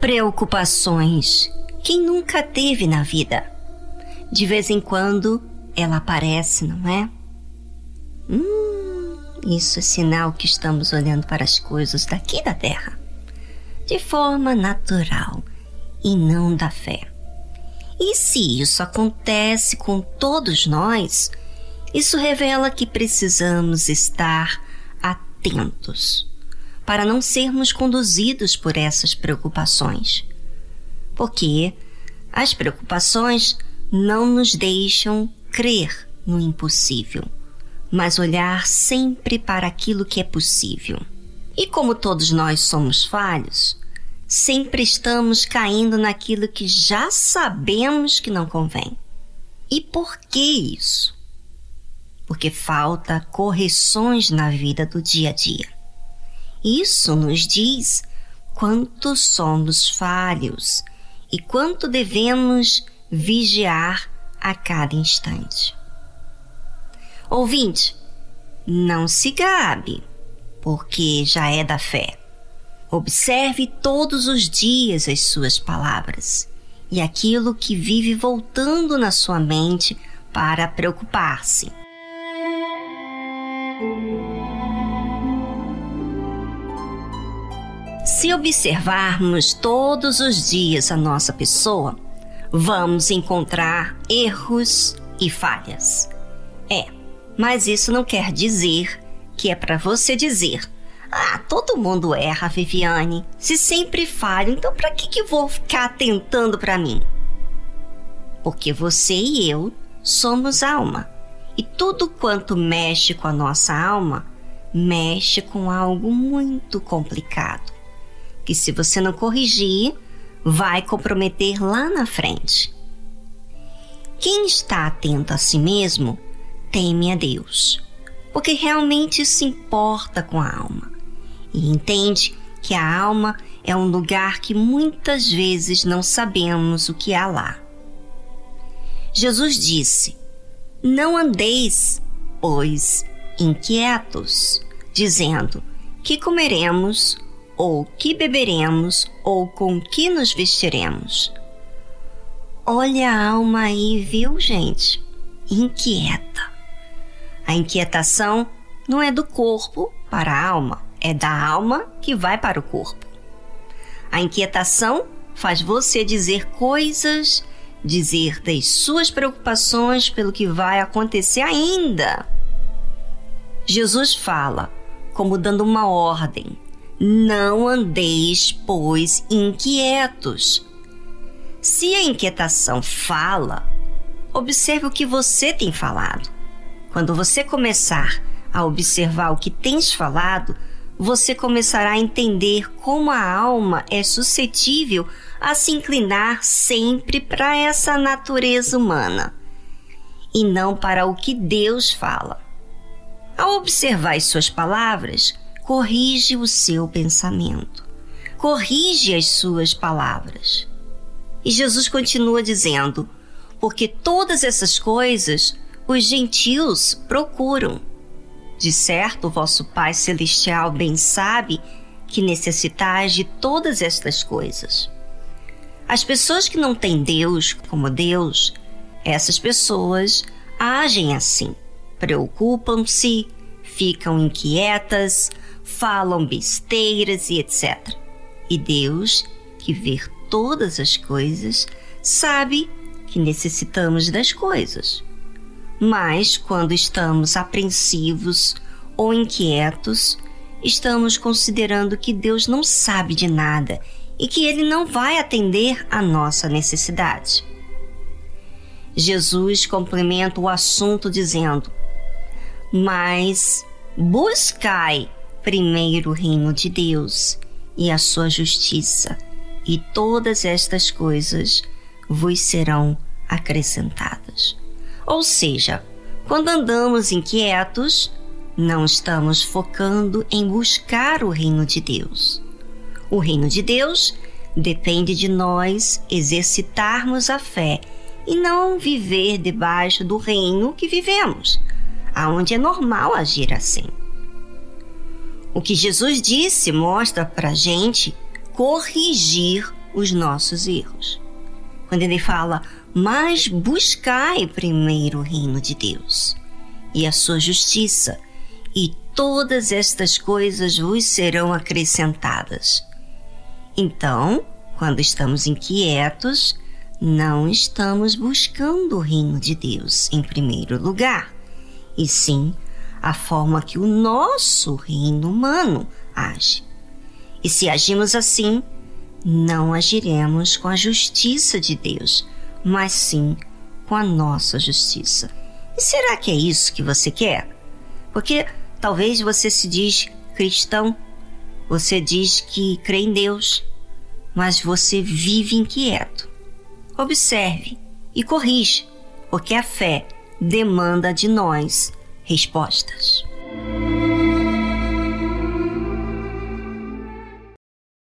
Preocupações. Quem nunca teve na vida? De vez em quando ela aparece, não é? Hum, isso é sinal que estamos olhando para as coisas daqui da Terra de forma natural e não da fé. E se isso acontece com todos nós, isso revela que precisamos estar atentos para não sermos conduzidos por essas preocupações. Porque as preocupações não nos deixam crer no impossível, mas olhar sempre para aquilo que é possível. E como todos nós somos falhos, sempre estamos caindo naquilo que já sabemos que não convém. E por que isso? Porque falta correções na vida do dia a dia. Isso nos diz quanto somos falhos e quanto devemos vigiar a cada instante. Ouvinte, não se gabe, porque já é da fé. Observe todos os dias as suas palavras e aquilo que vive voltando na sua mente para preocupar-se. Se observarmos todos os dias a nossa pessoa, vamos encontrar erros e falhas. É, mas isso não quer dizer que é para você dizer ah, todo mundo erra, Viviane. Se sempre falho, então para que que vou ficar tentando para mim? Porque você e eu somos alma. E tudo quanto mexe com a nossa alma, mexe com algo muito complicado. Que se você não corrigir, vai comprometer lá na frente. Quem está atento a si mesmo, teme a Deus, porque realmente se importa com a alma e entende que a alma é um lugar que muitas vezes não sabemos o que há lá. Jesus disse: Não andeis, pois, inquietos, dizendo: Que comeremos, ou que beberemos, ou com que nos vestiremos. Olha a alma aí, viu, gente? Inquieta. A inquietação não é do corpo para a alma, é da alma que vai para o corpo. A inquietação faz você dizer coisas, dizer das suas preocupações pelo que vai acontecer ainda. Jesus fala, como dando uma ordem: não andeis, pois, inquietos. Se a inquietação fala, observe o que você tem falado. Quando você começar a observar o que tens falado, você começará a entender como a alma é suscetível a se inclinar sempre para essa natureza humana e não para o que Deus fala. Ao observar as suas palavras, corrige o seu pensamento, corrige as suas palavras. E Jesus continua dizendo: porque todas essas coisas os gentios procuram de certo, vosso Pai Celestial bem sabe que necessitais de todas estas coisas. As pessoas que não têm Deus como Deus, essas pessoas agem assim, preocupam-se, ficam inquietas, falam besteiras e etc. E Deus, que vê todas as coisas, sabe que necessitamos das coisas. Mas quando estamos apreensivos ou inquietos, estamos considerando que Deus não sabe de nada e que Ele não vai atender a nossa necessidade. Jesus complementa o assunto dizendo: Mas buscai primeiro o reino de Deus e a sua justiça, e todas estas coisas vos serão acrescentadas. Ou seja, quando andamos inquietos, não estamos focando em buscar o reino de Deus. O reino de Deus depende de nós exercitarmos a fé e não viver debaixo do reino que vivemos, aonde é normal agir assim. O que Jesus disse mostra para gente corrigir os nossos erros. Quando ele fala, mas buscai primeiro o reino de Deus e a sua justiça, e todas estas coisas vos serão acrescentadas. Então, quando estamos inquietos, não estamos buscando o reino de Deus em primeiro lugar, e sim a forma que o nosso reino humano age. E se agimos assim, não agiremos com a justiça de Deus, mas sim com a nossa justiça. E será que é isso que você quer? Porque talvez você se diz cristão, você diz que crê em Deus, mas você vive inquieto. Observe e corrija, porque a fé demanda de nós respostas.